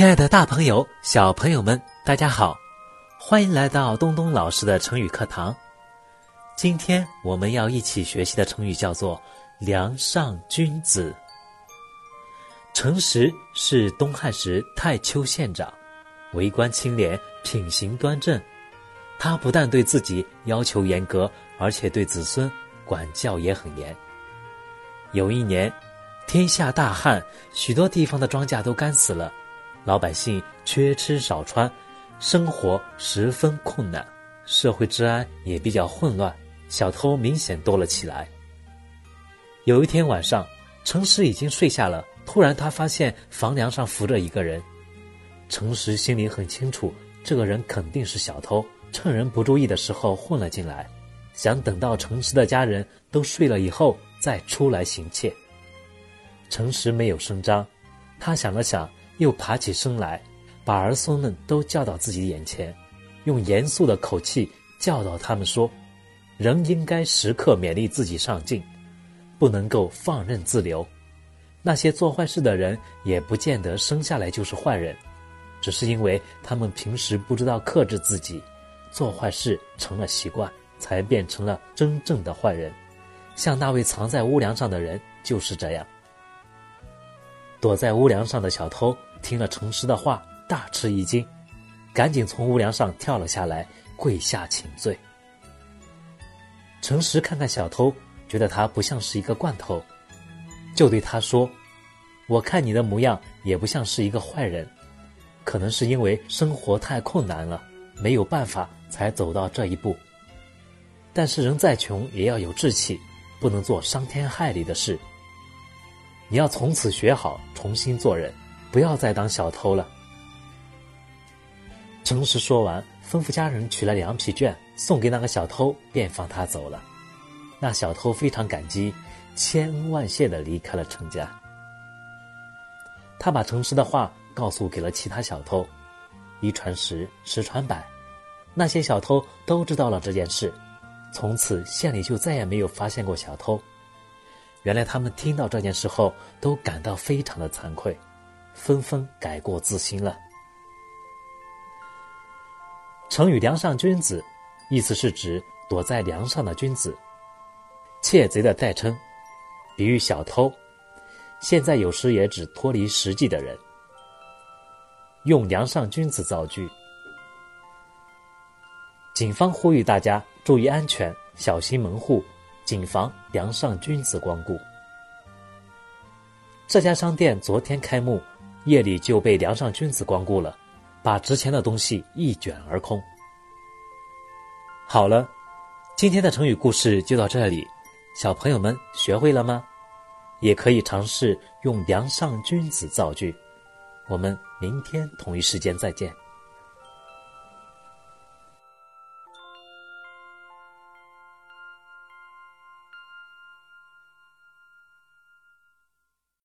亲爱的，大朋友、小朋友们，大家好，欢迎来到东东老师的成语课堂。今天我们要一起学习的成语叫做“梁上君子”。程实是东汉时太丘县长，为官清廉，品行端正。他不但对自己要求严格，而且对子孙管教也很严。有一年，天下大旱，许多地方的庄稼都干死了。老百姓缺吃少穿，生活十分困难，社会治安也比较混乱，小偷明显多了起来。有一天晚上，诚实已经睡下了，突然他发现房梁上浮着一个人。诚实心里很清楚，这个人肯定是小偷，趁人不注意的时候混了进来，想等到诚实的家人都睡了以后再出来行窃。诚实没有声张，他想了想。又爬起身来，把儿孙们都叫到自己眼前，用严肃的口气教导他们说：“人应该时刻勉励自己上进，不能够放任自流。那些做坏事的人也不见得生下来就是坏人，只是因为他们平时不知道克制自己，做坏事成了习惯，才变成了真正的坏人。像那位藏在屋梁上的人就是这样，躲在屋梁上的小偷。”听了程师的话，大吃一惊，赶紧从屋梁上跳了下来，跪下请罪。程实看看小偷，觉得他不像是一个惯头，就对他说：“我看你的模样也不像是一个坏人，可能是因为生活太困难了，没有办法才走到这一步。但是人再穷也要有志气，不能做伤天害理的事。你要从此学好，重新做人。”不要再当小偷了。程实说完，吩咐家人取了两匹绢送给那个小偷，便放他走了。那小偷非常感激，千恩万谢的离开了程家。他把程实的话告诉给了其他小偷，一传十，十传百，那些小偷都知道了这件事。从此县里就再也没有发现过小偷。原来他们听到这件事后，都感到非常的惭愧。纷纷改过自新了。成语“梁上君子”，意思是指躲在梁上的君子，窃贼的代称，比喻小偷。现在有时也指脱离实际的人。用“梁上君子”造句。警方呼吁大家注意安全，小心门户，谨防梁上君子光顾。这家商店昨天开幕。夜里就被梁上君子光顾了，把值钱的东西一卷而空。好了，今天的成语故事就到这里，小朋友们学会了吗？也可以尝试用“梁上君子”造句。我们明天同一时间再见。